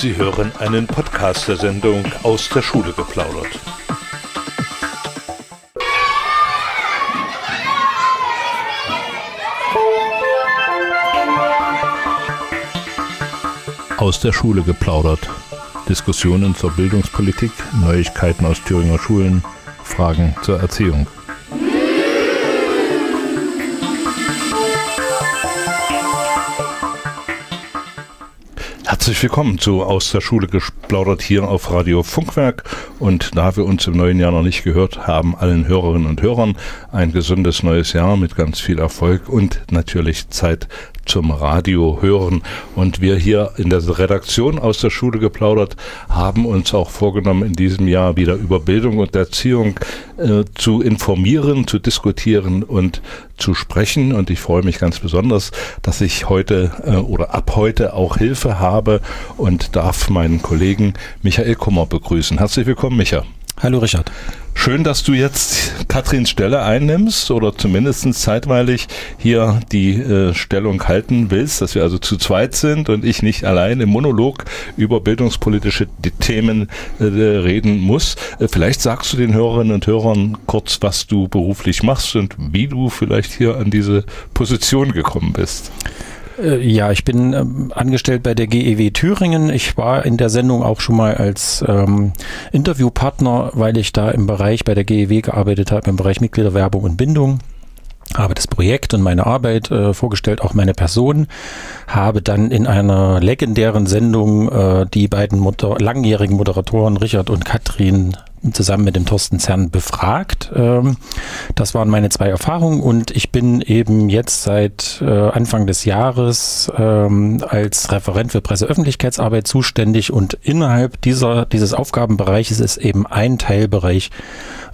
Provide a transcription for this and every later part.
Sie hören einen Podcast der Sendung aus der Schule geplaudert. Aus der Schule geplaudert. Diskussionen zur Bildungspolitik, Neuigkeiten aus Thüringer Schulen, Fragen zur Erziehung. Herzlich willkommen zu Aus der Schule gesplaudert hier auf Radio Funkwerk. Und da wir uns im neuen Jahr noch nicht gehört haben, allen Hörerinnen und Hörern ein gesundes neues Jahr mit ganz viel Erfolg und natürlich Zeit zum Radio hören. Und wir hier in der Redaktion aus der Schule geplaudert haben uns auch vorgenommen, in diesem Jahr wieder über Bildung und Erziehung äh, zu informieren, zu diskutieren und zu sprechen. Und ich freue mich ganz besonders, dass ich heute äh, oder ab heute auch Hilfe habe und darf meinen Kollegen Michael Kummer begrüßen. Herzlich willkommen, Micha. Hallo Richard. Schön, dass du jetzt Katrins Stelle einnimmst oder zumindest zeitweilig hier die äh, Stellung halten willst, dass wir also zu zweit sind und ich nicht allein im Monolog über bildungspolitische Themen äh, reden muss. Äh, vielleicht sagst du den Hörerinnen und Hörern kurz, was du beruflich machst und wie du vielleicht hier an diese Position gekommen bist. Äh, ja, ich bin ähm, angestellt bei der GEW Thüringen. Ich war in der Sendung auch schon mal als ähm, Interviewpartner, weil ich da im Bereich bei der GEW gearbeitet habe, im Bereich Mitgliederwerbung und Bindung habe das Projekt und meine Arbeit äh, vorgestellt, auch meine Person, habe dann in einer legendären Sendung äh, die beiden Moder langjährigen Moderatoren Richard und Katrin zusammen mit dem Thorsten Zern befragt. Ähm, das waren meine zwei Erfahrungen und ich bin eben jetzt seit äh, Anfang des Jahres ähm, als Referent für Presseöffentlichkeitsarbeit zuständig und innerhalb dieser, dieses Aufgabenbereiches ist eben ein Teilbereich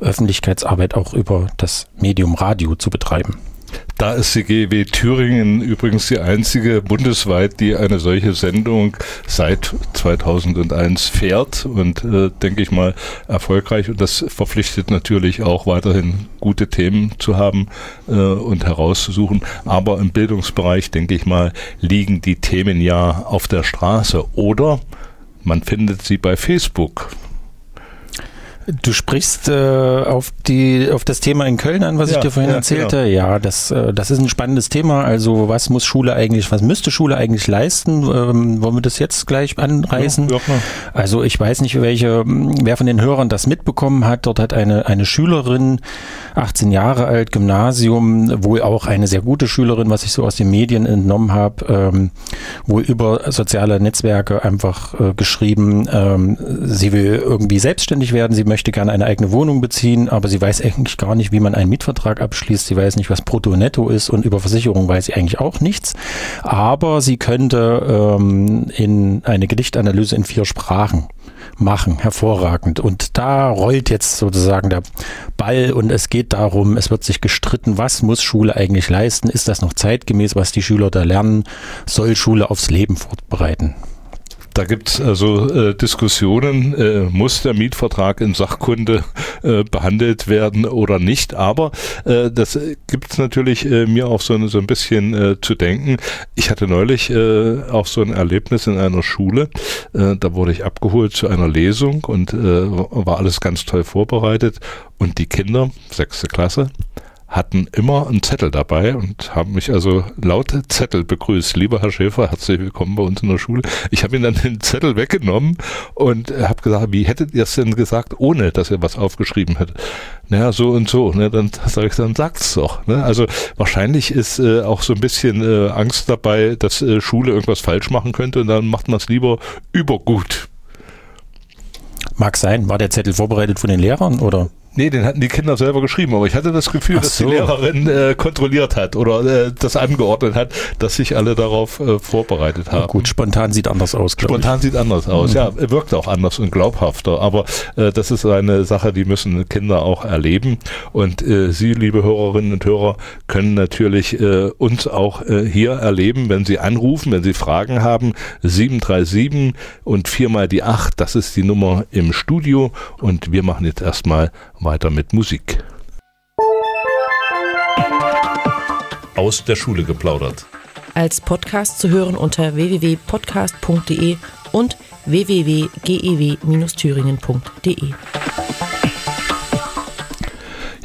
Öffentlichkeitsarbeit auch über das Medium Radio zu betreiben. Da ist die GW Thüringen übrigens die einzige bundesweit, die eine solche Sendung seit 2001 fährt und äh, denke ich mal erfolgreich. Und das verpflichtet natürlich auch weiterhin gute Themen zu haben äh, und herauszusuchen. Aber im Bildungsbereich, denke ich mal, liegen die Themen ja auf der Straße oder man findet sie bei Facebook. Du sprichst äh, auf die auf das Thema in Köln an, was ja, ich dir vorhin ja, erzählte. Genau. Ja, das äh, das ist ein spannendes Thema. Also was muss Schule eigentlich, was müsste Schule eigentlich leisten? Ähm, wollen wir das jetzt gleich anreißen? Ja, also ich weiß nicht, welche wer von den Hörern das mitbekommen hat. Dort hat eine eine Schülerin, 18 Jahre alt, Gymnasium, wohl auch eine sehr gute Schülerin, was ich so aus den Medien entnommen habe, ähm, wohl über soziale Netzwerke einfach äh, geschrieben, ähm, sie will irgendwie selbstständig werden, sie möchte möchte gerne eine eigene Wohnung beziehen, aber sie weiß eigentlich gar nicht, wie man einen Mietvertrag abschließt. Sie weiß nicht, was Brutto Netto ist und über Versicherung weiß sie eigentlich auch nichts. Aber sie könnte ähm, in eine Gedichtanalyse in vier Sprachen machen. Hervorragend. Und da rollt jetzt sozusagen der Ball und es geht darum, es wird sich gestritten, was muss Schule eigentlich leisten? Ist das noch zeitgemäß, was die Schüler da lernen? Soll Schule aufs Leben vorbereiten? Da gibt es also äh, Diskussionen, äh, muss der Mietvertrag in Sachkunde äh, behandelt werden oder nicht. Aber äh, das gibt es natürlich äh, mir auch so, so ein bisschen äh, zu denken. Ich hatte neulich äh, auch so ein Erlebnis in einer Schule. Äh, da wurde ich abgeholt zu einer Lesung und äh, war alles ganz toll vorbereitet. Und die Kinder, sechste Klasse, hatten immer einen Zettel dabei und haben mich also laute Zettel begrüßt. Lieber Herr Schäfer, herzlich willkommen bei uns in der Schule. Ich habe ihm dann den Zettel weggenommen und habe gesagt, wie hättet ihr es denn gesagt, ohne dass ihr was aufgeschrieben hättet? Naja, so und so. Ne? Dann sage ich, dann sagt's doch. Ne? Also wahrscheinlich ist äh, auch so ein bisschen äh, Angst dabei, dass äh, Schule irgendwas falsch machen könnte und dann macht man es lieber übergut. Mag sein. War der Zettel vorbereitet von den Lehrern oder? Nee, den hatten die Kinder selber geschrieben, aber ich hatte das Gefühl, Ach dass so. die Lehrerin äh, kontrolliert hat oder äh, das angeordnet hat, dass sich alle darauf äh, vorbereitet haben. Ja, gut, spontan sieht anders aus. Spontan ich. sieht anders aus, mhm. ja, wirkt auch anders und glaubhafter, aber äh, das ist eine Sache, die müssen Kinder auch erleben und äh, Sie, liebe Hörerinnen und Hörer, können natürlich äh, uns auch äh, hier erleben, wenn Sie anrufen, wenn Sie Fragen haben, 737 und viermal die 8, das ist die Nummer im Studio und wir machen jetzt erstmal weiter mit Musik. Aus der Schule geplaudert. Als Podcast zu hören unter www.podcast.de und www.gew-thüringen.de.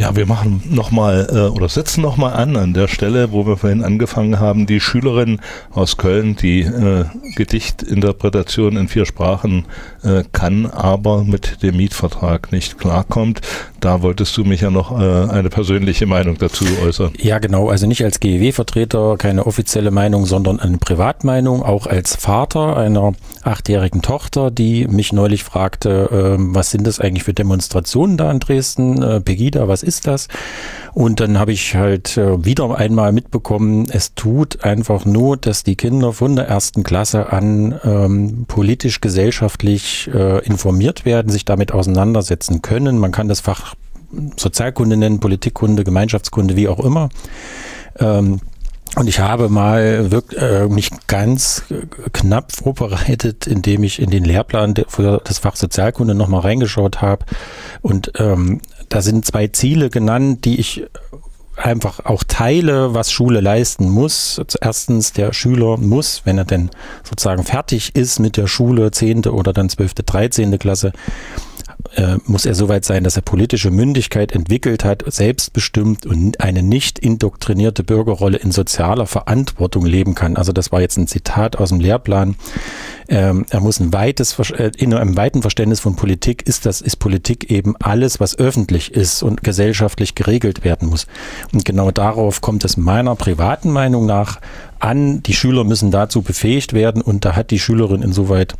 Ja, wir machen nochmal äh, oder setzen nochmal an an der Stelle, wo wir vorhin angefangen haben. Die Schülerin aus Köln, die äh, Gedichtinterpretation in vier Sprachen äh, kann, aber mit dem Mietvertrag nicht klarkommt. Da wolltest du mich ja noch äh, eine persönliche Meinung dazu äußern. Ja, genau. Also nicht als GEW-Vertreter, keine offizielle Meinung, sondern eine Privatmeinung, auch als Vater einer achtjährigen Tochter, die mich neulich fragte, äh, was sind das eigentlich für Demonstrationen da in Dresden? Äh, Pegida, was ist ist das? Und dann habe ich halt äh, wieder einmal mitbekommen, es tut einfach Not, dass die Kinder von der ersten Klasse an ähm, politisch, gesellschaftlich äh, informiert werden, sich damit auseinandersetzen können. Man kann das Fach Sozialkunde nennen, Politikkunde, Gemeinschaftskunde, wie auch immer. Ähm, und ich habe mal wirklich, äh, mich ganz knapp vorbereitet, indem ich in den Lehrplan für das Fach Sozialkunde nochmal reingeschaut habe. Und ähm, da sind zwei Ziele genannt, die ich einfach auch teile, was Schule leisten muss. Erstens, der Schüler muss, wenn er denn sozusagen fertig ist mit der Schule, zehnte oder dann zwölfte, dreizehnte Klasse, äh, muss er soweit sein, dass er politische Mündigkeit entwickelt hat, selbstbestimmt und eine nicht indoktrinierte Bürgerrolle in sozialer Verantwortung leben kann. Also das war jetzt ein Zitat aus dem Lehrplan. Ähm, er muss ein weites, äh, in einem weiten Verständnis von Politik ist das, ist Politik eben alles, was öffentlich ist und gesellschaftlich geregelt werden muss. Und genau darauf kommt es meiner privaten Meinung nach an. Die Schüler müssen dazu befähigt werden und da hat die Schülerin insoweit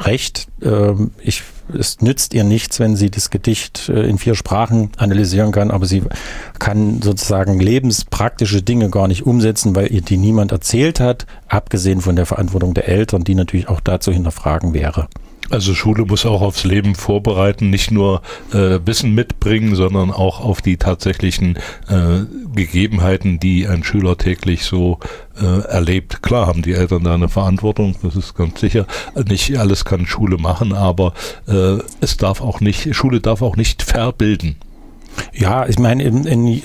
recht. Ähm, ich, es nützt ihr nichts, wenn sie das Gedicht äh, in vier Sprachen analysieren kann, aber sie kann sozusagen lebenspraktische Dinge gar nicht umsetzen, weil ihr die niemand erzählt hat, abgesehen von der Verantwortung der Eltern, die natürlich auch dazu hinterfragen wäre. Also Schule muss auch aufs Leben vorbereiten, nicht nur äh, Wissen mitbringen, sondern auch auf die tatsächlichen äh, Gegebenheiten, die ein Schüler täglich so äh, erlebt. Klar haben die Eltern da eine Verantwortung, das ist ganz sicher. Nicht alles kann Schule machen, aber äh, es darf auch nicht, Schule darf auch nicht verbilden. Ja, ich meine,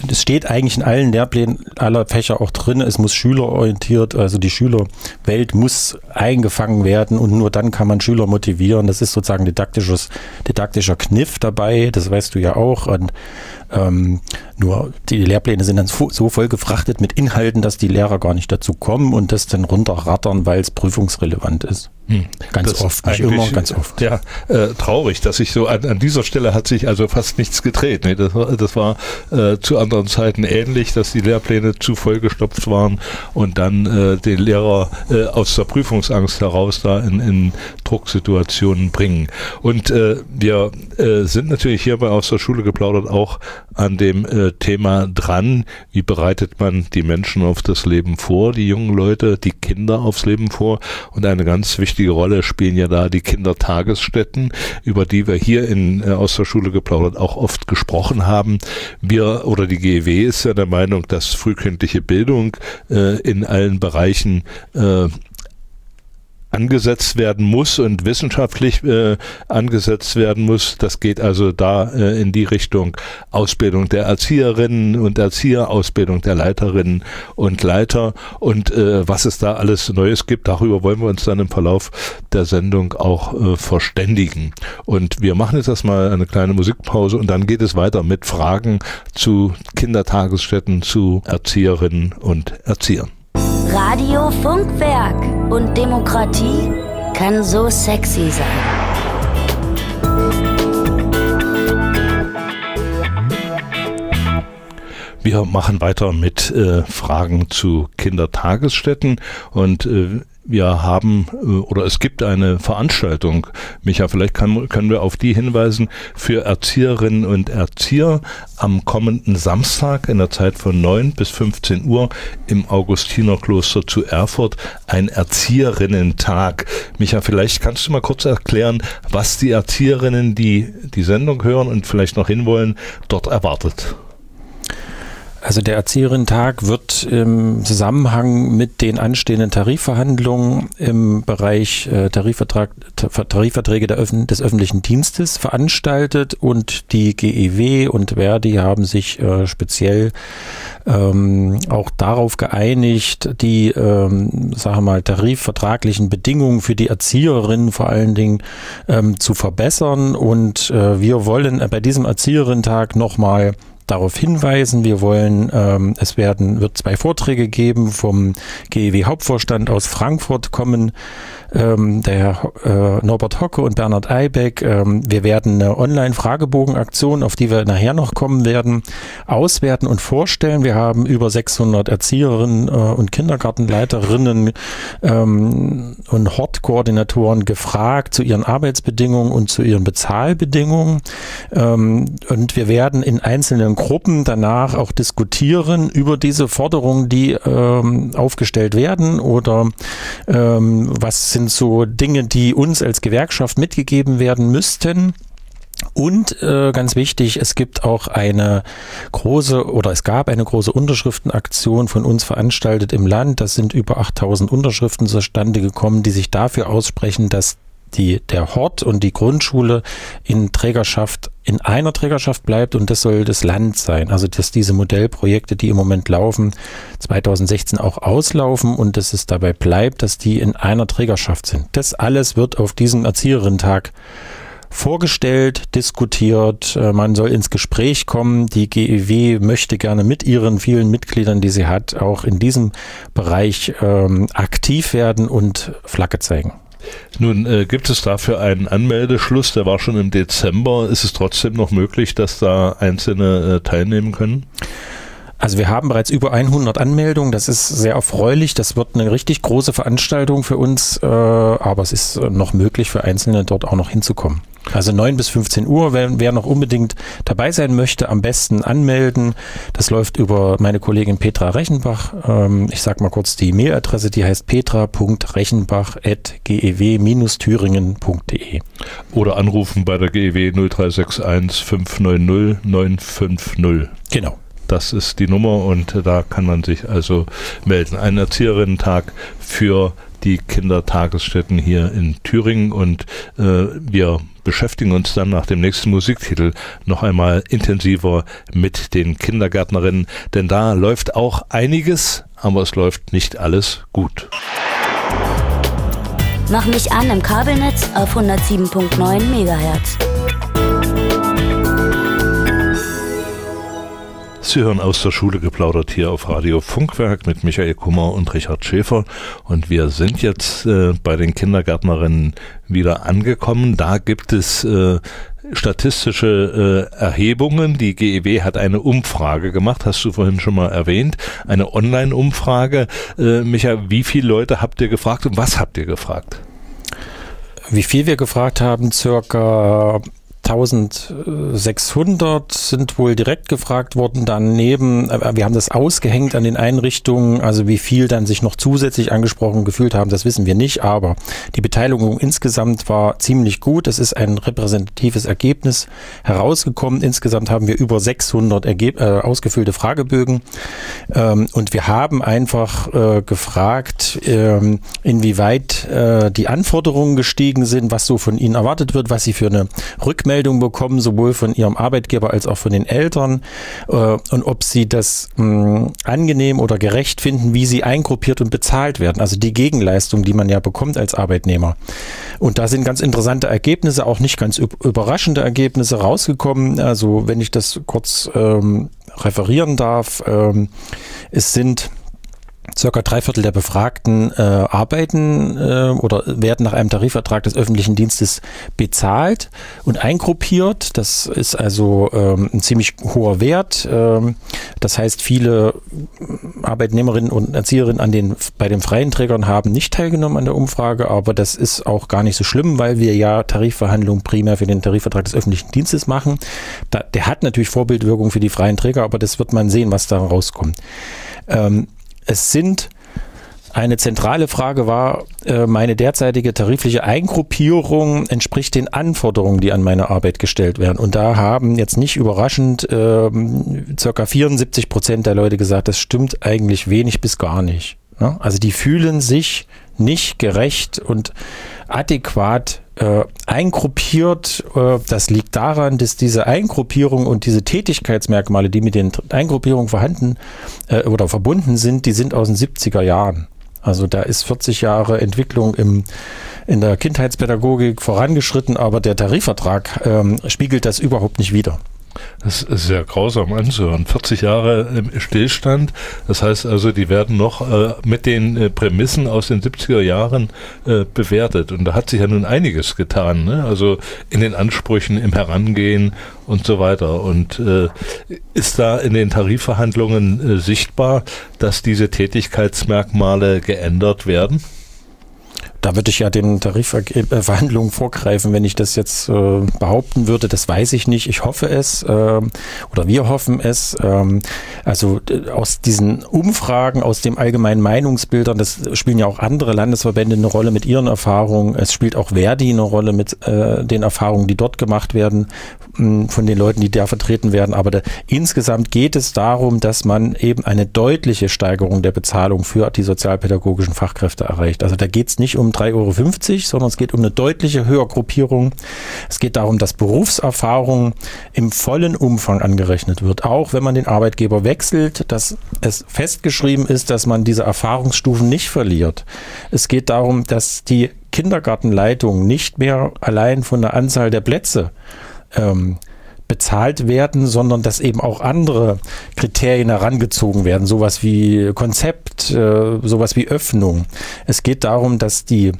es steht eigentlich in allen Lehrplänen aller Fächer auch drin, es muss schülerorientiert, also die Schülerwelt muss eingefangen werden und nur dann kann man Schüler motivieren. Das ist sozusagen didaktisches, didaktischer Kniff dabei, das weißt du ja auch. Und ähm, nur die Lehrpläne sind dann so voll gefrachtet mit Inhalten, dass die Lehrer gar nicht dazu kommen und das dann runterrattern, weil es prüfungsrelevant ist. Hm. Ganz das oft, nicht immer, ganz oft. Ja, äh, traurig, dass sich so an, an, dieser Stelle hat sich also fast nichts gedreht. Nee, das, das war äh, zu anderen Zeiten ähnlich, dass die Lehrpläne zu vollgestopft waren und dann äh, den Lehrer äh, aus der Prüfungsangst heraus da in, in Drucksituationen bringen. Und äh, wir äh, sind natürlich hierbei aus der Schule geplaudert auch an dem äh, Thema dran, wie bereitet man die Menschen auf das Leben vor, die jungen Leute, die Kinder aufs Leben vor. Und eine ganz wichtige Rolle spielen ja da die Kindertagesstätten, über die wir hier in äh, aus der Schule geplaudert auch oft gesprochen haben. Wir oder die GEW ist ja der Meinung, dass frühkindliche Bildung äh, in allen Bereichen äh, angesetzt werden muss und wissenschaftlich äh, angesetzt werden muss. Das geht also da äh, in die Richtung Ausbildung der Erzieherinnen und Erzieher, Ausbildung der Leiterinnen und Leiter und äh, was es da alles Neues gibt. Darüber wollen wir uns dann im Verlauf der Sendung auch äh, verständigen. Und wir machen jetzt erstmal eine kleine Musikpause und dann geht es weiter mit Fragen zu Kindertagesstätten, zu Erzieherinnen und Erziehern. Radio Funkwerk und Demokratie kann so sexy sein. Wir machen weiter mit äh, Fragen zu Kindertagesstätten und äh, wir haben äh, oder es gibt eine Veranstaltung, Micha, vielleicht kann, können wir auf die hinweisen, für Erzieherinnen und Erzieher am kommenden Samstag in der Zeit von 9 bis 15 Uhr im Augustinerkloster zu Erfurt ein Erzieherinnen-Tag. Micha, vielleicht kannst du mal kurz erklären, was die Erzieherinnen, die die Sendung hören und vielleicht noch hinwollen, dort erwartet. Also der Erzieherinnen-Tag wird im Zusammenhang mit den anstehenden Tarifverhandlungen im Bereich äh, Tarifvertrag, Tarifverträge Öffn des öffentlichen Dienstes veranstaltet und die GEW und Verdi haben sich äh, speziell ähm, auch darauf geeinigt, die, ähm, sagen mal, tarifvertraglichen Bedingungen für die Erzieherinnen vor allen Dingen ähm, zu verbessern. Und äh, wir wollen bei diesem Erzieherinnen-Tag nochmal darauf hinweisen. Wir wollen, ähm, es werden, wird zwei Vorträge geben vom GEW Hauptvorstand aus Frankfurt kommen ähm, der äh, Norbert Hocke und Bernhard Eibeck. Ähm, wir werden eine Online-Fragebogenaktion, auf die wir nachher noch kommen werden, auswerten und vorstellen. Wir haben über 600 Erzieherinnen äh, und Kindergartenleiterinnen ähm, und Hortkoordinatoren gefragt zu ihren Arbeitsbedingungen und zu ihren Bezahlbedingungen. Ähm, und wir werden in einzelnen Gruppen danach auch diskutieren über diese Forderungen, die ähm, aufgestellt werden oder ähm, was sind so Dinge, die uns als Gewerkschaft mitgegeben werden müssten. Und äh, ganz wichtig, es gibt auch eine große oder es gab eine große Unterschriftenaktion von uns veranstaltet im Land. Das sind über 8000 Unterschriften zustande gekommen, die sich dafür aussprechen, dass die, der Hort und die Grundschule in Trägerschaft, in einer Trägerschaft bleibt und das soll das Land sein. Also, dass diese Modellprojekte, die im Moment laufen, 2016 auch auslaufen und dass es dabei bleibt, dass die in einer Trägerschaft sind. Das alles wird auf diesem Erzieherinnen-Tag vorgestellt, diskutiert, äh, man soll ins Gespräch kommen. Die GEW möchte gerne mit ihren vielen Mitgliedern, die sie hat, auch in diesem Bereich ähm, aktiv werden und Flagge zeigen. Nun äh, gibt es dafür einen Anmeldeschluss, der war schon im Dezember. Ist es trotzdem noch möglich, dass da Einzelne äh, teilnehmen können? Also wir haben bereits über 100 Anmeldungen. Das ist sehr erfreulich. Das wird eine richtig große Veranstaltung für uns, äh, aber es ist noch möglich für Einzelne dort auch noch hinzukommen. Also 9 bis 15 Uhr, wer, wer noch unbedingt dabei sein möchte, am besten anmelden. Das läuft über meine Kollegin Petra Rechenbach. Ähm, ich sage mal kurz die Mailadresse, die heißt petra.rechenbach.gew-thüringen.de. Oder anrufen bei der GEW 0361 590 950. Genau. Das ist die Nummer und da kann man sich also melden. Ein Erzieherinnen-Tag für die Kindertagesstätten hier in Thüringen und äh, wir beschäftigen uns dann nach dem nächsten Musiktitel noch einmal intensiver mit den Kindergärtnerinnen, denn da läuft auch einiges, aber es läuft nicht alles gut. Mach mich an im Kabelnetz auf 107.9 MHz. Sie hören aus der Schule geplaudert hier auf Radio Funkwerk mit Michael Kummer und Richard Schäfer. Und wir sind jetzt äh, bei den Kindergärtnerinnen wieder angekommen. Da gibt es äh, statistische äh, Erhebungen. Die GEW hat eine Umfrage gemacht, hast du vorhin schon mal erwähnt. Eine Online-Umfrage. Äh, Micha, wie viele Leute habt ihr gefragt und was habt ihr gefragt? Wie viel wir gefragt haben, circa 1600 sind wohl direkt gefragt worden. Daneben, äh, wir haben das ausgehängt an den Einrichtungen, also wie viel dann sich noch zusätzlich angesprochen gefühlt haben, das wissen wir nicht, aber die Beteiligung insgesamt war ziemlich gut. Es ist ein repräsentatives Ergebnis herausgekommen. Insgesamt haben wir über 600 Ergeb äh, ausgefüllte Fragebögen ähm, und wir haben einfach äh, gefragt, ähm, inwieweit äh, die Anforderungen gestiegen sind, was so von ihnen erwartet wird, was sie für eine Rückmeldung Rückmeldung bekommen, sowohl von ihrem Arbeitgeber als auch von den Eltern äh, und ob sie das mh, angenehm oder gerecht finden, wie sie eingruppiert und bezahlt werden. Also die Gegenleistung, die man ja bekommt als Arbeitnehmer. Und da sind ganz interessante Ergebnisse, auch nicht ganz überraschende Ergebnisse rausgekommen. Also wenn ich das kurz ähm, referieren darf, ähm, es sind Circa drei Viertel der Befragten äh, arbeiten äh, oder werden nach einem Tarifvertrag des öffentlichen Dienstes bezahlt und eingruppiert. Das ist also ähm, ein ziemlich hoher Wert. Ähm, das heißt, viele Arbeitnehmerinnen und Erzieherinnen an den, bei den freien Trägern haben nicht teilgenommen an der Umfrage, aber das ist auch gar nicht so schlimm, weil wir ja Tarifverhandlungen primär für den Tarifvertrag des öffentlichen Dienstes machen. Da, der hat natürlich Vorbildwirkung für die freien Träger, aber das wird man sehen, was da rauskommt. Ähm, es sind Eine zentrale Frage war, äh, meine derzeitige tarifliche Eingruppierung entspricht den Anforderungen, die an meine Arbeit gestellt werden. Und da haben jetzt nicht überraschend äh, circa 74 Prozent der Leute gesagt, das stimmt eigentlich wenig bis gar nicht. Ne? Also die fühlen sich nicht gerecht und adäquat äh, eingruppiert. Äh, das liegt daran, dass diese Eingruppierung und diese Tätigkeitsmerkmale, die mit den Eingruppierungen vorhanden äh, oder verbunden sind, die sind aus den 70er Jahren. Also da ist 40 Jahre Entwicklung im, in der Kindheitspädagogik vorangeschritten, aber der Tarifvertrag ähm, spiegelt das überhaupt nicht wider. Das ist sehr grausam anzuhören. 40 Jahre im Stillstand. Das heißt also, die werden noch äh, mit den äh, Prämissen aus den 70er Jahren äh, bewertet. Und da hat sich ja nun einiges getan. Ne? Also in den Ansprüchen, im Herangehen und so weiter. Und äh, ist da in den Tarifverhandlungen äh, sichtbar, dass diese Tätigkeitsmerkmale geändert werden? Da würde ich ja den Tarifverhandlungen vorgreifen, wenn ich das jetzt äh, behaupten würde. Das weiß ich nicht. Ich hoffe es äh, oder wir hoffen es. Ähm, also aus diesen Umfragen, aus dem allgemeinen Meinungsbildern, das spielen ja auch andere Landesverbände eine Rolle mit ihren Erfahrungen. Es spielt auch Verdi eine Rolle mit äh, den Erfahrungen, die dort gemacht werden von den Leuten, die da vertreten werden. Aber da, insgesamt geht es darum, dass man eben eine deutliche Steigerung der Bezahlung für die sozialpädagogischen Fachkräfte erreicht. Also da geht es nicht um um 3,50 Euro, sondern es geht um eine deutliche Höhergruppierung. Es geht darum, dass Berufserfahrung im vollen Umfang angerechnet wird, auch wenn man den Arbeitgeber wechselt, dass es festgeschrieben ist, dass man diese Erfahrungsstufen nicht verliert. Es geht darum, dass die Kindergartenleitung nicht mehr allein von der Anzahl der Plätze ähm, bezahlt werden, sondern dass eben auch andere Kriterien herangezogen werden, sowas wie Konzept, äh, sowas wie Öffnung. Es geht darum, dass die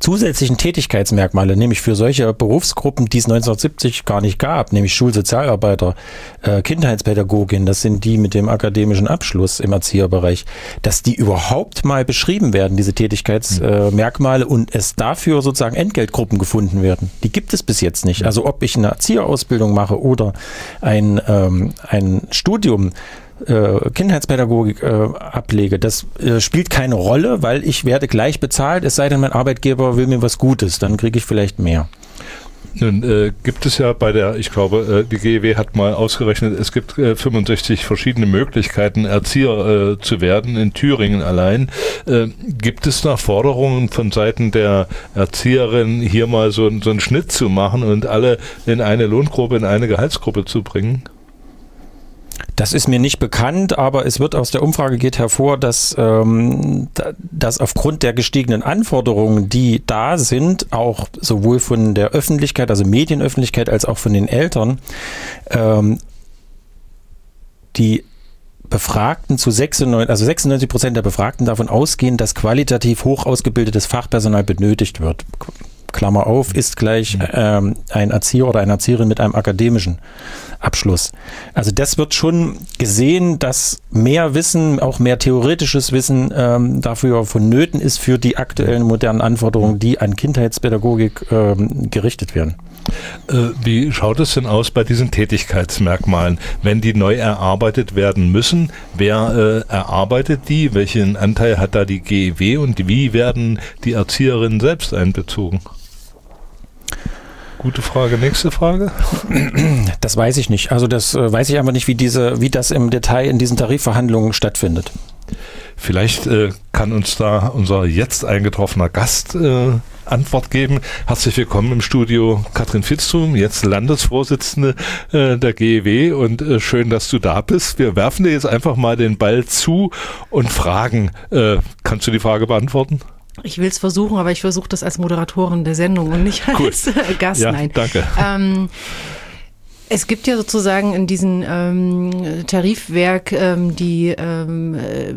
zusätzlichen Tätigkeitsmerkmale, nämlich für solche Berufsgruppen, die es 1970 gar nicht gab, nämlich Schulsozialarbeiter, äh, Kindheitspädagogin, das sind die mit dem akademischen Abschluss im Erzieherbereich, dass die überhaupt mal beschrieben werden, diese Tätigkeitsmerkmale, und es dafür sozusagen Entgeltgruppen gefunden werden. Die gibt es bis jetzt nicht. Also ob ich eine Erzieherausbildung mache oder ein, ähm, ein Studium, äh, Kindheitspädagogik äh, ablege, das äh, spielt keine Rolle, weil ich werde gleich bezahlt, es sei denn, mein Arbeitgeber will mir was Gutes, dann kriege ich vielleicht mehr. Nun äh, gibt es ja bei der, ich glaube, äh, die GEW hat mal ausgerechnet, es gibt äh, 65 verschiedene Möglichkeiten, Erzieher äh, zu werden, in Thüringen allein. Äh, gibt es da Forderungen von Seiten der Erzieherin, hier mal so, so einen Schnitt zu machen und alle in eine Lohngruppe, in eine Gehaltsgruppe zu bringen? Das ist mir nicht bekannt, aber es wird aus der Umfrage geht hervor, dass, ähm, dass aufgrund der gestiegenen Anforderungen, die da sind, auch sowohl von der Öffentlichkeit, also Medienöffentlichkeit, als auch von den Eltern, ähm, die Befragten zu 96, also 96 Prozent der Befragten davon ausgehen, dass qualitativ hoch ausgebildetes Fachpersonal benötigt wird. Klammer auf, ist gleich mhm. ähm, ein Erzieher oder eine Erzieherin mit einem akademischen Abschluss. Also das wird schon gesehen, dass mehr Wissen, auch mehr theoretisches Wissen ähm, dafür vonnöten ist für die aktuellen modernen Anforderungen, die an Kindheitspädagogik ähm, gerichtet werden. Äh, wie schaut es denn aus bei diesen Tätigkeitsmerkmalen, wenn die neu erarbeitet werden müssen? Wer äh, erarbeitet die? Welchen Anteil hat da die GEW und wie werden die Erzieherinnen selbst einbezogen? Gute Frage. Nächste Frage. Das weiß ich nicht. Also das äh, weiß ich einfach nicht, wie diese, wie das im Detail in diesen Tarifverhandlungen stattfindet. Vielleicht äh, kann uns da unser jetzt eingetroffener Gast äh, Antwort geben. Herzlich willkommen im Studio Katrin Fitztum, jetzt Landesvorsitzende äh, der GEW und äh, schön, dass du da bist. Wir werfen dir jetzt einfach mal den Ball zu und fragen. Äh, kannst du die Frage beantworten? Ich will es versuchen, aber ich versuche das als Moderatorin der Sendung und nicht als cool. Gast. Ja, Nein. Danke. Ähm, es gibt ja sozusagen in diesem ähm, Tarifwerk ähm, die ähm, äh,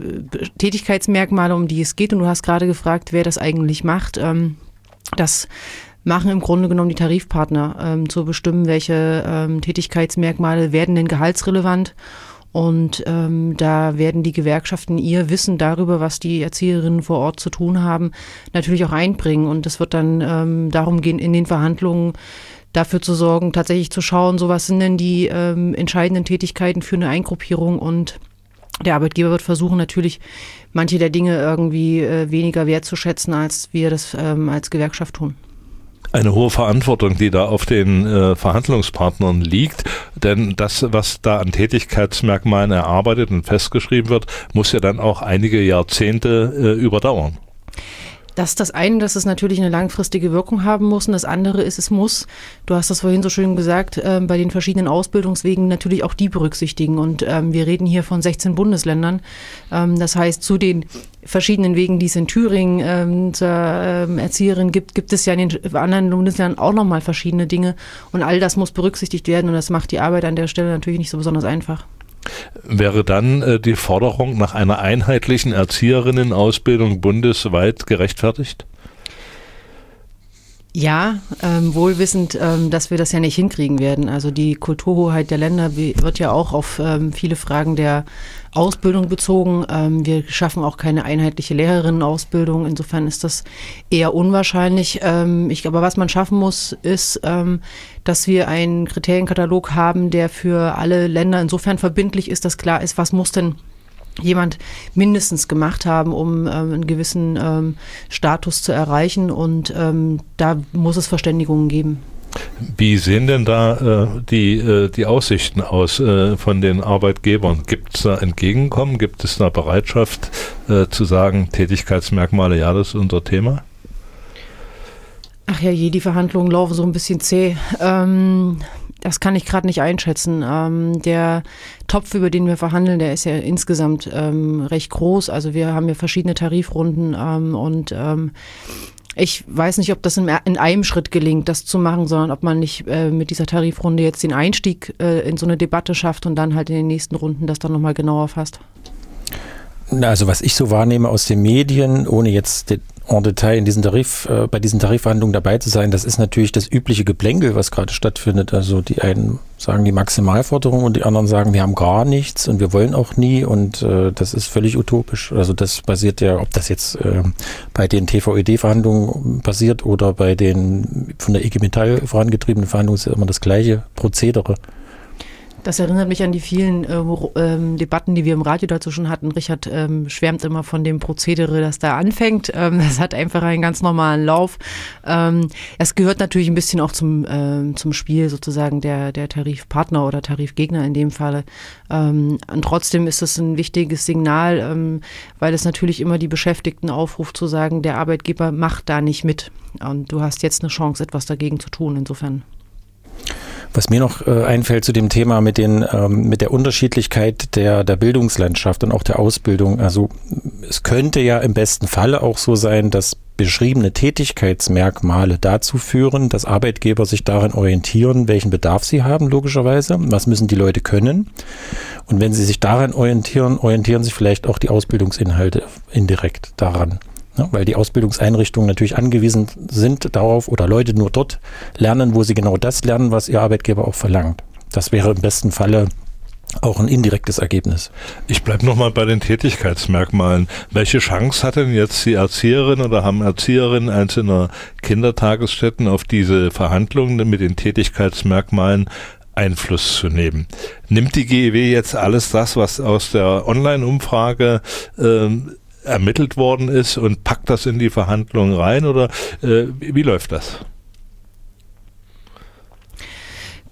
Tätigkeitsmerkmale, um die es geht. Und du hast gerade gefragt, wer das eigentlich macht. Ähm, das machen im Grunde genommen die Tarifpartner, ähm, zu bestimmen, welche ähm, Tätigkeitsmerkmale werden denn gehaltsrelevant und ähm, da werden die Gewerkschaften ihr Wissen darüber, was die Erzieherinnen vor Ort zu tun haben, natürlich auch einbringen. Und es wird dann ähm, darum gehen, in den Verhandlungen dafür zu sorgen, tatsächlich zu schauen, so was sind denn die ähm, entscheidenden Tätigkeiten für eine Eingruppierung und Der Arbeitgeber wird versuchen, natürlich manche der Dinge irgendwie äh, weniger wertzuschätzen, als wir das ähm, als Gewerkschaft tun eine hohe Verantwortung, die da auf den äh, Verhandlungspartnern liegt. Denn das, was da an Tätigkeitsmerkmalen erarbeitet und festgeschrieben wird, muss ja dann auch einige Jahrzehnte äh, überdauern. Das ist das eine, dass es natürlich eine langfristige Wirkung haben muss und das andere ist, es muss, du hast das vorhin so schön gesagt, äh, bei den verschiedenen Ausbildungswegen natürlich auch die berücksichtigen und ähm, wir reden hier von 16 Bundesländern. Ähm, das heißt, zu den verschiedenen Wegen, die es in Thüringen ähm, zur ähm, Erzieherin gibt, gibt es ja in den anderen Bundesländern auch nochmal verschiedene Dinge und all das muss berücksichtigt werden und das macht die Arbeit an der Stelle natürlich nicht so besonders einfach. Wäre dann äh, die Forderung nach einer einheitlichen Erzieherinnenausbildung bundesweit gerechtfertigt? Ja, ähm, wohlwissend, ähm, dass wir das ja nicht hinkriegen werden. Also die Kulturhoheit der Länder wird ja auch auf ähm, viele Fragen der Ausbildung bezogen. Ähm, wir schaffen auch keine einheitliche Lehrerinnenausbildung. Insofern ist das eher unwahrscheinlich. Ähm, ich, aber was man schaffen muss, ist, ähm, dass wir einen Kriterienkatalog haben, der für alle Länder insofern verbindlich ist, dass klar ist, was muss denn jemand mindestens gemacht haben, um ähm, einen gewissen ähm, Status zu erreichen. Und ähm, da muss es Verständigungen geben. Wie sehen denn da äh, die, äh, die Aussichten aus äh, von den Arbeitgebern? Gibt es da Entgegenkommen? Gibt es da Bereitschaft äh, zu sagen, Tätigkeitsmerkmale, ja, das ist unser Thema? Ach ja, je, die Verhandlungen laufen so ein bisschen zäh. Ähm, das kann ich gerade nicht einschätzen. Ähm, der Topf, über den wir verhandeln, der ist ja insgesamt ähm, recht groß. Also wir haben ja verschiedene Tarifrunden ähm, und ähm, ich weiß nicht, ob das in, in, einem Schritt gelingt, das zu machen, sondern ob man nicht äh, mit dieser Tarifrunde jetzt den Einstieg äh, in so eine Debatte schafft und dann halt in den nächsten Runden das dann nochmal genauer fasst. Also was ich so wahrnehme aus den Medien, ohne jetzt en Detail in diesen Tarif, äh, bei diesen Tarifverhandlungen dabei zu sein, das ist natürlich das übliche Geplänkel, was gerade stattfindet. Also die einen sagen die Maximalforderung und die anderen sagen, wir haben gar nichts und wir wollen auch nie und äh, das ist völlig utopisch. Also das basiert ja, ob das jetzt äh, bei den TVED-Verhandlungen passiert oder bei den von der IG Metall vorangetriebenen Verhandlungen, ist ja immer das gleiche Prozedere. Das erinnert mich an die vielen äh, ähm, Debatten, die wir im Radio dazu schon hatten. Richard ähm, schwärmt immer von dem Prozedere, das da anfängt. Ähm, das hat einfach einen ganz normalen Lauf. Ähm, es gehört natürlich ein bisschen auch zum, ähm, zum Spiel sozusagen der, der Tarifpartner oder Tarifgegner in dem Falle. Ähm, und trotzdem ist es ein wichtiges Signal, weil es natürlich immer die Beschäftigten aufruft zu sagen, der Arbeitgeber macht da nicht mit. Und du hast jetzt eine Chance, etwas dagegen zu tun. Insofern. Was mir noch äh, einfällt zu dem Thema mit, den, ähm, mit der Unterschiedlichkeit der, der Bildungslandschaft und auch der Ausbildung. Also es könnte ja im besten Falle auch so sein, dass beschriebene Tätigkeitsmerkmale dazu führen, dass Arbeitgeber sich daran orientieren, welchen Bedarf sie haben, logischerweise. Was müssen die Leute können? Und wenn sie sich daran orientieren, orientieren sich vielleicht auch die Ausbildungsinhalte indirekt daran. Ja, weil die Ausbildungseinrichtungen natürlich angewiesen sind darauf oder Leute nur dort lernen, wo sie genau das lernen, was ihr Arbeitgeber auch verlangt. Das wäre im besten Falle auch ein indirektes Ergebnis. Ich bleibe nochmal bei den Tätigkeitsmerkmalen. Welche Chance hat denn jetzt die Erzieherin oder haben Erzieherinnen einzelner Kindertagesstätten auf diese Verhandlungen mit den Tätigkeitsmerkmalen Einfluss zu nehmen? Nimmt die GEW jetzt alles das, was aus der Online-Umfrage ähm, ermittelt worden ist und packt das in die Verhandlungen rein oder äh, wie, wie läuft das?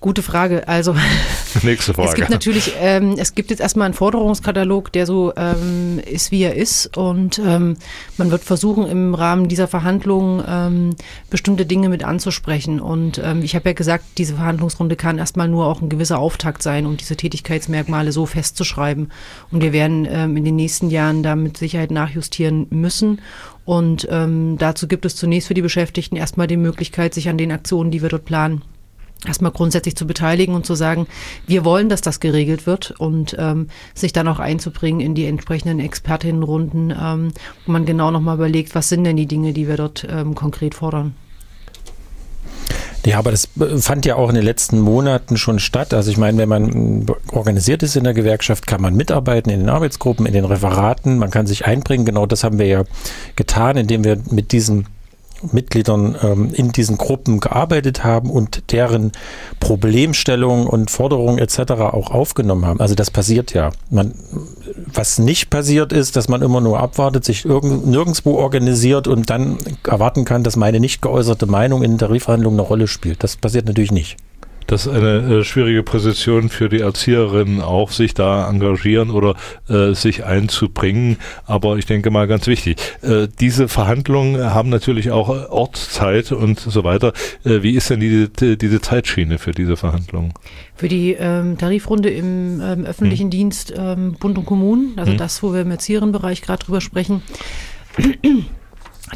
Gute Frage. Also nächste Frage. Es gibt natürlich, ähm, es gibt jetzt erstmal einen Forderungskatalog, der so ähm, ist, wie er ist, und ähm, man wird versuchen im Rahmen dieser Verhandlungen ähm, bestimmte Dinge mit anzusprechen. Und ähm, ich habe ja gesagt, diese Verhandlungsrunde kann erstmal nur auch ein gewisser Auftakt sein, um diese Tätigkeitsmerkmale so festzuschreiben. Und wir werden ähm, in den nächsten Jahren da mit Sicherheit nachjustieren müssen. Und ähm, dazu gibt es zunächst für die Beschäftigten erstmal die Möglichkeit, sich an den Aktionen, die wir dort planen, erstmal grundsätzlich zu beteiligen und zu sagen, wir wollen, dass das geregelt wird und ähm, sich dann auch einzubringen in die entsprechenden Expertinnenrunden, ähm, wo man genau nochmal überlegt, was sind denn die Dinge, die wir dort ähm, konkret fordern. Ja, aber das äh, fand ja auch in den letzten Monaten schon statt. Also ich meine, wenn man organisiert ist in der Gewerkschaft, kann man mitarbeiten in den Arbeitsgruppen, in den Referaten, man kann sich einbringen. Genau das haben wir ja getan, indem wir mit diesem Mitgliedern ähm, in diesen Gruppen gearbeitet haben und deren Problemstellungen und Forderungen etc. auch aufgenommen haben. Also das passiert ja. Man, was nicht passiert ist, dass man immer nur abwartet, sich irgend, nirgendwo organisiert und dann erwarten kann, dass meine nicht geäußerte Meinung in Tarifverhandlungen eine Rolle spielt. Das passiert natürlich nicht. Das ist eine äh, schwierige Position für die Erzieherinnen auch, sich da engagieren oder äh, sich einzubringen. Aber ich denke mal ganz wichtig. Äh, diese Verhandlungen haben natürlich auch Ortszeit und so weiter. Äh, wie ist denn die, die, diese Zeitschiene für diese Verhandlungen? Für die ähm, Tarifrunde im ähm, öffentlichen hm. Dienst ähm, Bund und Kommunen, also hm. das, wo wir im Erzieherinnenbereich gerade drüber sprechen.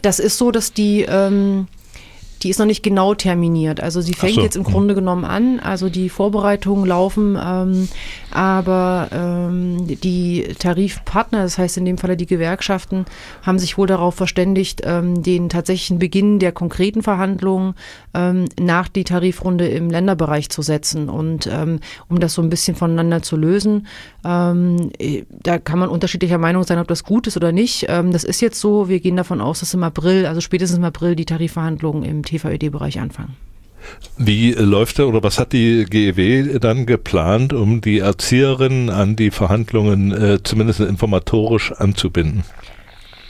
Das ist so, dass die ähm, die ist noch nicht genau terminiert. Also sie fängt so. jetzt im hm. Grunde genommen an. Also die Vorbereitungen laufen, ähm, aber ähm, die Tarifpartner, das heißt in dem Falle die Gewerkschaften, haben sich wohl darauf verständigt, ähm, den tatsächlichen Beginn der konkreten Verhandlungen ähm, nach die Tarifrunde im Länderbereich zu setzen. Und ähm, um das so ein bisschen voneinander zu lösen, ähm, da kann man unterschiedlicher Meinung sein, ob das gut ist oder nicht. das ist jetzt so. Wir gehen davon aus, dass im April, also spätestens im April, die Tarifverhandlungen im TVED-Bereich anfangen. Wie läuft er oder was hat die GEW dann geplant, um die Erzieherinnen an die Verhandlungen äh, zumindest informatorisch anzubinden?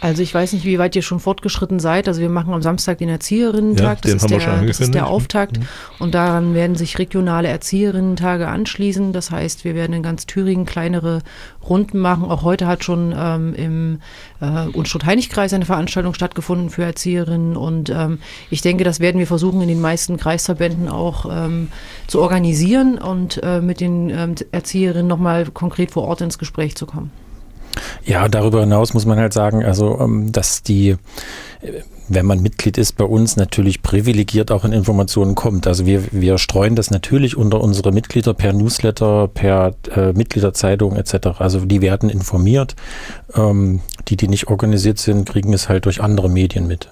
Also ich weiß nicht, wie weit ihr schon fortgeschritten seid. Also wir machen am Samstag den Erzieherinnen-Tag. Ja, das, ist der, das ist der Auftakt. Mhm. Und daran werden sich regionale Erzieherinnen-Tage anschließen. Das heißt, wir werden in ganz Thüringen kleinere Runden machen. Auch heute hat schon ähm, im äh, Unstrut-Heinig-Kreis eine Veranstaltung stattgefunden für Erzieherinnen. Und ähm, ich denke, das werden wir versuchen, in den meisten Kreisverbänden auch ähm, zu organisieren und äh, mit den ähm, Erzieherinnen nochmal konkret vor Ort ins Gespräch zu kommen. Ja, darüber hinaus muss man halt sagen, also ähm, dass die wenn man Mitglied ist bei uns, natürlich privilegiert auch in Informationen kommt. Also wir, wir streuen das natürlich unter unsere Mitglieder per Newsletter, per äh, Mitgliederzeitung etc. Also die werden informiert. Ähm, die, die nicht organisiert sind, kriegen es halt durch andere Medien mit.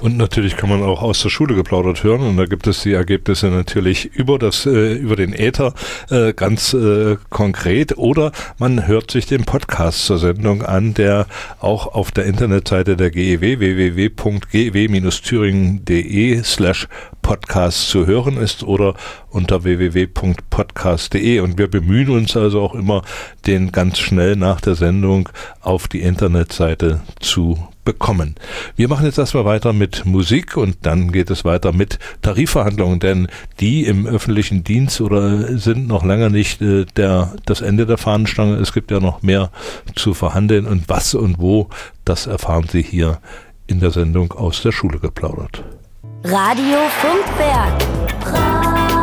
Und natürlich kann man auch aus der Schule geplaudert hören und da gibt es die Ergebnisse natürlich über das äh, über den Äther äh, ganz äh, konkret oder man hört sich den Podcast zur Sendung an, der auch auf der Internetseite der GEW www.gew-thüringen.de slash Podcast zu hören ist oder unter www.podcast.de. Und wir bemühen uns also auch immer, den ganz schnell nach der Sendung auf die Internetseite zu bekommen. Wir machen jetzt erstmal weiter mit Musik und dann geht es weiter mit Tarifverhandlungen, denn die im öffentlichen Dienst oder sind noch lange nicht äh, der, das Ende der Fahnenstange. Es gibt ja noch mehr zu verhandeln und was und wo, das erfahren Sie hier in der Sendung aus der Schule geplaudert. Radio Funkwerk. Radio.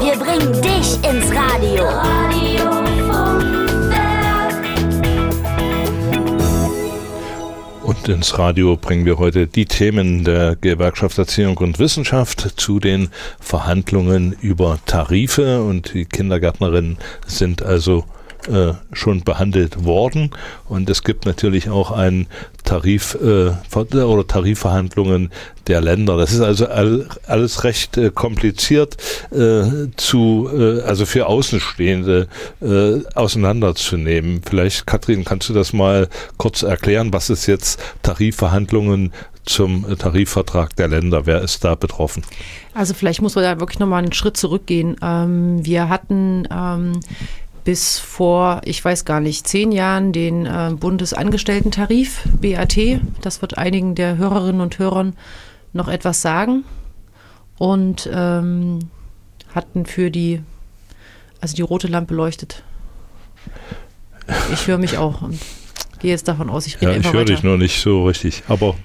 Wir bringen dich ins Radio. Radio Und ins Radio bringen wir heute die Themen der Gewerkschaft Erziehung und Wissenschaft zu den Verhandlungen über Tarife. Und die Kindergärtnerinnen sind also äh, schon behandelt worden. Und es gibt natürlich auch einen Tarif äh, oder Tarifverhandlungen der Länder. Das ist also all, alles recht äh, kompliziert äh, zu, äh, also für Außenstehende äh, auseinanderzunehmen. Vielleicht, Kathrin, kannst du das mal kurz erklären? Was ist jetzt Tarifverhandlungen zum Tarifvertrag der Länder? Wer ist da betroffen? Also vielleicht muss man da wirklich nochmal einen Schritt zurückgehen. Ähm, wir hatten ähm, bis vor, ich weiß gar nicht, zehn Jahren den äh, Bundesangestellten-Tarif, BAT. Das wird einigen der Hörerinnen und Hörern noch etwas sagen. Und ähm, hatten für die, also die rote Lampe leuchtet. Ich höre mich auch und gehe jetzt davon aus, ich rede ja, Ich höre dich noch nicht so richtig, aber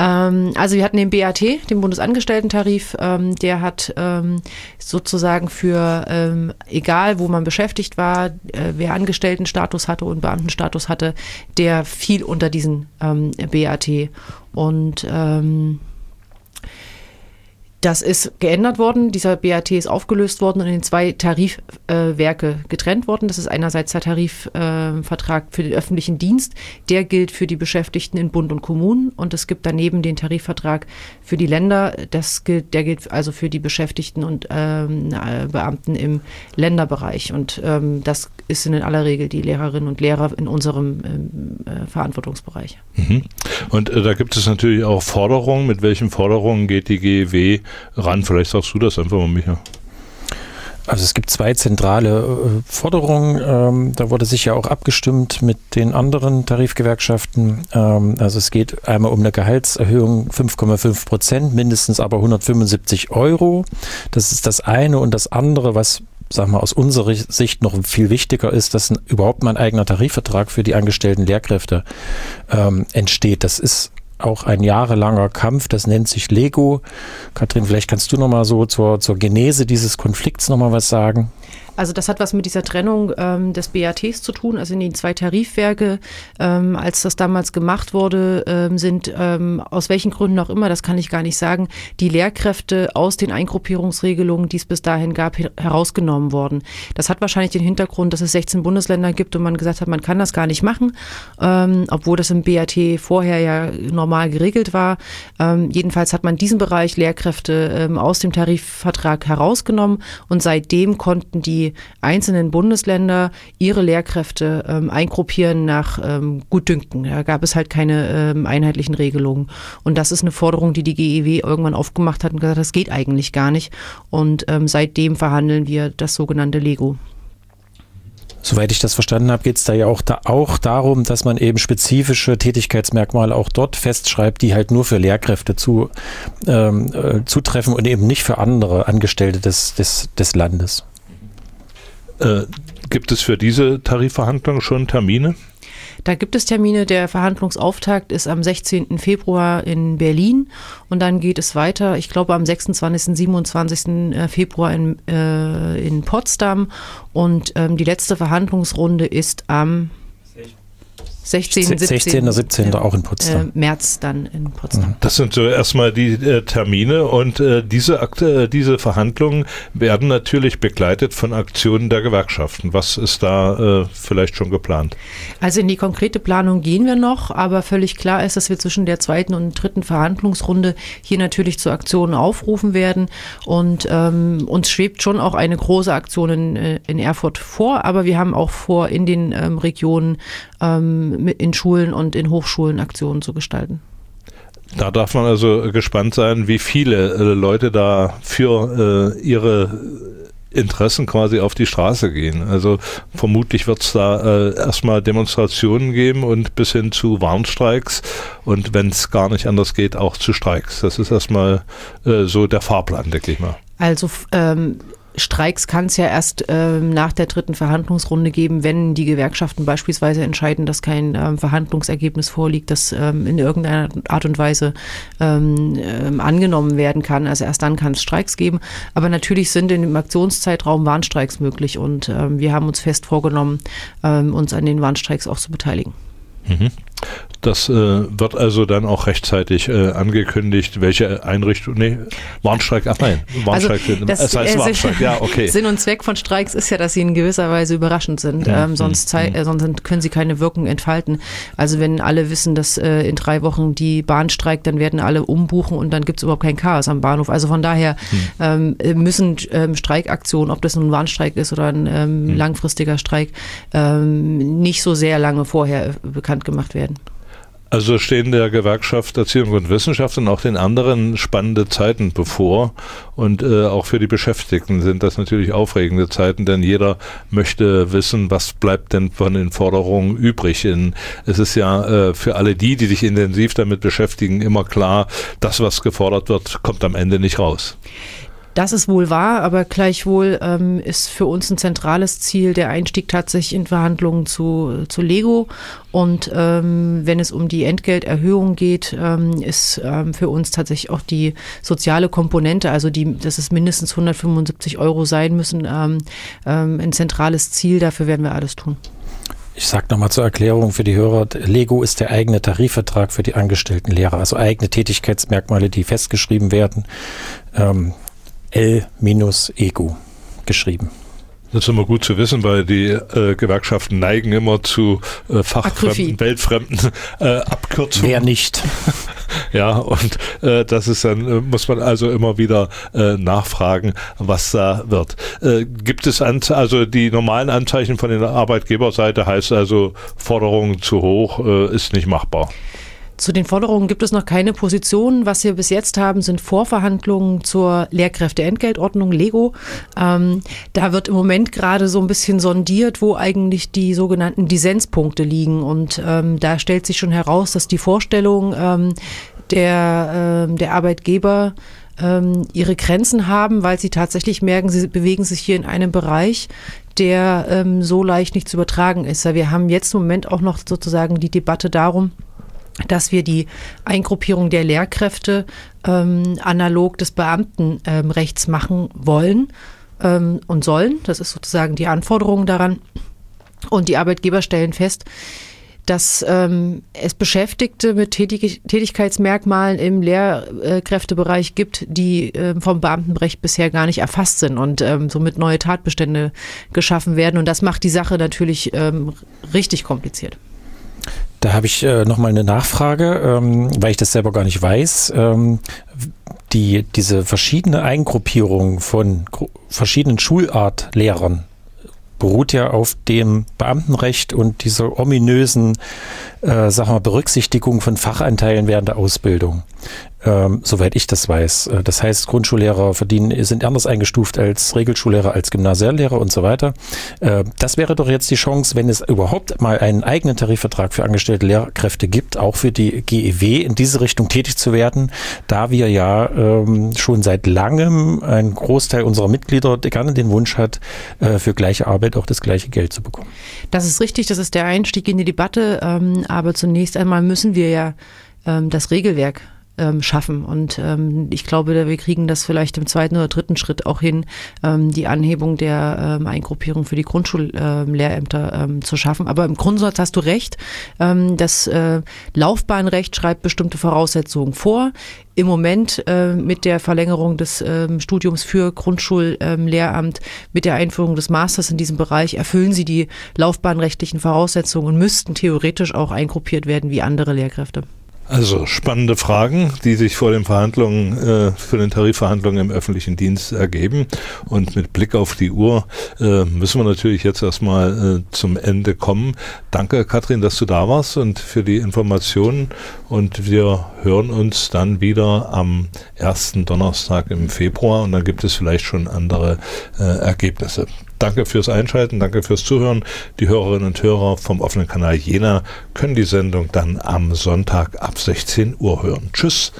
also wir hatten den BAT, den Bundesangestellten-Tarif, ähm, der hat ähm, sozusagen für, ähm, egal wo man beschäftigt war, äh, wer Angestelltenstatus hatte und Beamtenstatus hatte, der fiel unter diesen ähm, BAT. Und ähm, das ist geändert worden. Dieser BAT ist aufgelöst worden und in zwei Tarifwerke äh, getrennt worden. Das ist einerseits der Tarifvertrag äh, für den öffentlichen Dienst. Der gilt für die Beschäftigten in Bund und Kommunen. Und es gibt daneben den Tarifvertrag für die Länder. Das gilt, der gilt also für die Beschäftigten und ähm, äh, Beamten im Länderbereich. Und ähm, das ist in aller Regel die Lehrerinnen und Lehrer in unserem ähm, äh, Verantwortungsbereich. Mhm. Und äh, da gibt es natürlich auch Forderungen. Mit welchen Forderungen geht die GEW ran? Vielleicht sagst du das einfach mal, Micha. Also es gibt zwei zentrale äh, Forderungen. Ähm, da wurde sich ja auch abgestimmt mit den anderen Tarifgewerkschaften. Ähm, also es geht einmal um eine Gehaltserhöhung 5,5 Prozent, mindestens aber 175 Euro. Das ist das eine. Und das andere, was sag mal, aus unserer Sicht noch viel wichtiger ist, dass ein, überhaupt mal ein eigener Tarifvertrag für die angestellten Lehrkräfte ähm, entsteht. Das ist auch ein jahrelanger Kampf, das nennt sich Lego. Kathrin, vielleicht kannst du noch mal so zur, zur Genese dieses Konflikts noch mal was sagen. Also das hat was mit dieser Trennung ähm, des BATs zu tun, also in den zwei Tarifwerke. Ähm, als das damals gemacht wurde, ähm, sind ähm, aus welchen Gründen auch immer, das kann ich gar nicht sagen, die Lehrkräfte aus den Eingruppierungsregelungen, die es bis dahin gab, herausgenommen worden. Das hat wahrscheinlich den Hintergrund, dass es 16 Bundesländer gibt und man gesagt hat, man kann das gar nicht machen, ähm, obwohl das im BAT vorher ja normal geregelt war. Ähm, jedenfalls hat man diesen Bereich Lehrkräfte aus dem Tarifvertrag herausgenommen und seitdem konnten die einzelnen Bundesländer ihre Lehrkräfte ähm, eingruppieren nach ähm, Gutdünken. Da gab es halt keine ähm, einheitlichen Regelungen. Und das ist eine Forderung, die die GEW irgendwann aufgemacht hat und gesagt, das geht eigentlich gar nicht. Und ähm, seitdem verhandeln wir das sogenannte Lego. Soweit ich das verstanden habe, geht es da ja auch, da auch darum, dass man eben spezifische Tätigkeitsmerkmale auch dort festschreibt, die halt nur für Lehrkräfte zu, ähm, äh, zutreffen und eben nicht für andere Angestellte des, des, des Landes. Äh, gibt es für diese Tarifverhandlungen schon Termine? Da gibt es Termine. Der Verhandlungsauftakt ist am 16. Februar in Berlin und dann geht es weiter, ich glaube am 26. 27. Äh, Februar in, äh, in Potsdam und ähm, die letzte Verhandlungsrunde ist am 16. 17. 16. 17. auch in Potsdam. Äh, März dann in Potsdam. Das sind so erstmal die äh, Termine und äh, diese, Akte, äh, diese Verhandlungen werden natürlich begleitet von Aktionen der Gewerkschaften. Was ist da äh, vielleicht schon geplant? Also in die konkrete Planung gehen wir noch, aber völlig klar ist, dass wir zwischen der zweiten und dritten Verhandlungsrunde hier natürlich zu Aktionen aufrufen werden und ähm, uns schwebt schon auch eine große Aktion in, äh, in Erfurt vor, aber wir haben auch vor, in den ähm, Regionen ähm, in Schulen und in Hochschulen Aktionen zu gestalten. Da darf man also gespannt sein, wie viele äh, Leute da für äh, ihre Interessen quasi auf die Straße gehen. Also vermutlich wird es da äh, erstmal Demonstrationen geben und bis hin zu Warnstreiks und wenn es gar nicht anders geht, auch zu Streiks. Das ist erstmal äh, so der Fahrplan, denke ich mal. Also ähm, Streiks kann es ja erst ähm, nach der dritten Verhandlungsrunde geben, wenn die Gewerkschaften beispielsweise entscheiden, dass kein ähm, Verhandlungsergebnis vorliegt, das ähm, in irgendeiner Art und Weise ähm, ähm, angenommen werden kann. Also erst dann kann es Streiks geben. Aber natürlich sind in dem Aktionszeitraum Warnstreiks möglich und ähm, wir haben uns fest vorgenommen, uns an den Warnstreiks auch zu beteiligen. Mhm. Das äh, wird also dann auch rechtzeitig äh, angekündigt, welche Einrichtung, nee, Warnstreik, ach nein, Warnstreik, also das, das heißt äh, Warnstreik, ja, okay. Sinn und Zweck von Streiks ist ja, dass sie in gewisser Weise überraschend sind, ja. ähm, sonst, mhm. äh, sonst können sie keine Wirkung entfalten. Also wenn alle wissen, dass äh, in drei Wochen die Bahn streikt, dann werden alle umbuchen und dann gibt es überhaupt kein Chaos am Bahnhof. Also von daher mhm. ähm, müssen ähm, Streikaktionen, ob das nun ein Warnstreik ist oder ein ähm, mhm. langfristiger Streik, ähm, nicht so sehr lange vorher bekannt gemacht werden. Also stehen der Gewerkschaft Erziehung und Wissenschaft und auch den anderen spannende Zeiten bevor. Und äh, auch für die Beschäftigten sind das natürlich aufregende Zeiten, denn jeder möchte wissen, was bleibt denn von den Forderungen übrig. In, es ist ja äh, für alle die, die sich intensiv damit beschäftigen, immer klar, das, was gefordert wird, kommt am Ende nicht raus. Das ist wohl wahr, aber gleichwohl ähm, ist für uns ein zentrales Ziel der Einstieg tatsächlich in Verhandlungen zu, zu Lego. Und ähm, wenn es um die Entgelterhöhung geht, ähm, ist ähm, für uns tatsächlich auch die soziale Komponente, also die, dass es mindestens 175 Euro sein müssen, ähm, ähm, ein zentrales Ziel. Dafür werden wir alles tun. Ich sage nochmal zur Erklärung für die Hörer, Lego ist der eigene Tarifvertrag für die angestellten Lehrer, also eigene Tätigkeitsmerkmale, die festgeschrieben werden. Ähm, L-Ego geschrieben. Das ist immer gut zu wissen, weil die äh, Gewerkschaften neigen immer zu äh, fachfremden, weltfremden äh, Abkürzungen. Wer nicht? ja, und äh, das ist dann, äh, muss man also immer wieder äh, nachfragen, was da wird. Äh, gibt es an, also die normalen Anzeichen von der Arbeitgeberseite heißt also Forderungen zu hoch, äh, ist nicht machbar. Zu den Forderungen gibt es noch keine Position. Was wir bis jetzt haben, sind Vorverhandlungen zur Lehrkräfteentgeltordnung Lego. Ähm, da wird im Moment gerade so ein bisschen sondiert, wo eigentlich die sogenannten Dissenspunkte liegen. Und ähm, da stellt sich schon heraus, dass die Vorstellung ähm, der, äh, der Arbeitgeber ähm, ihre Grenzen haben, weil sie tatsächlich merken, sie bewegen sich hier in einem Bereich, der ähm, so leicht nicht zu übertragen ist. Wir haben jetzt im Moment auch noch sozusagen die Debatte darum, dass wir die Eingruppierung der Lehrkräfte ähm, analog des Beamtenrechts ähm, machen wollen ähm, und sollen. Das ist sozusagen die Anforderung daran. Und die Arbeitgeber stellen fest, dass ähm, es Beschäftigte mit Tätig Tätigkeitsmerkmalen im Lehrkräftebereich gibt, die ähm, vom Beamtenrecht bisher gar nicht erfasst sind und ähm, somit neue Tatbestände geschaffen werden. Und das macht die Sache natürlich ähm, richtig kompliziert. Da habe ich äh, nochmal eine Nachfrage, ähm, weil ich das selber gar nicht weiß. Ähm, die, diese verschiedene Eingruppierung von verschiedenen Schulartlehrern beruht ja auf dem Beamtenrecht und dieser ominösen äh, sag mal, Berücksichtigung von Fachanteilen während der Ausbildung ähm, soweit ich das weiß. Äh, das heißt, Grundschullehrer verdienen, sind anders eingestuft als Regelschullehrer, als Gymnasiallehrer und so weiter. Äh, das wäre doch jetzt die Chance, wenn es überhaupt mal einen eigenen Tarifvertrag für angestellte Lehrkräfte gibt, auch für die GEW in diese Richtung tätig zu werden, da wir ja ähm, schon seit langem ein Großteil unserer Mitglieder gerne den Wunsch hat, äh, für gleiche Arbeit auch das gleiche Geld zu bekommen. Das ist richtig, das ist der Einstieg in die Debatte, ähm, aber zunächst einmal müssen wir ja ähm, das Regelwerk ähm, schaffen. Und ähm, ich glaube, wir kriegen das vielleicht im zweiten oder dritten Schritt auch hin, ähm, die Anhebung der ähm, Eingruppierung für die Grundschullehrämter ähm, zu schaffen. Aber im Grundsatz hast du recht. Ähm, das äh, Laufbahnrecht schreibt bestimmte Voraussetzungen vor. Im Moment äh, mit der Verlängerung des ähm, Studiums für Grundschullehramt, ähm, mit der Einführung des Masters in diesem Bereich erfüllen sie die laufbahnrechtlichen Voraussetzungen und müssten theoretisch auch eingruppiert werden wie andere Lehrkräfte. Also spannende Fragen, die sich vor den Verhandlungen, äh, für den Tarifverhandlungen im öffentlichen Dienst ergeben. Und mit Blick auf die Uhr äh, müssen wir natürlich jetzt erstmal äh, zum Ende kommen. Danke, Katrin, dass du da warst und für die Informationen. Und wir hören uns dann wieder am ersten Donnerstag im Februar und dann gibt es vielleicht schon andere äh, Ergebnisse. Danke fürs Einschalten, danke fürs Zuhören. Die Hörerinnen und Hörer vom offenen Kanal Jena können die Sendung dann am Sonntag ab 16 Uhr hören. Tschüss.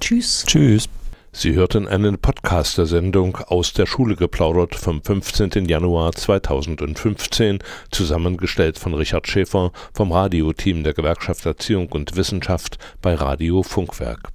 Tschüss. Tschüss. Sie hörten einen Podcast der Sendung aus der Schule geplaudert vom 15. Januar 2015, zusammengestellt von Richard Schäfer vom Radioteam der Gewerkschaft Erziehung und Wissenschaft bei Radio Funkwerk.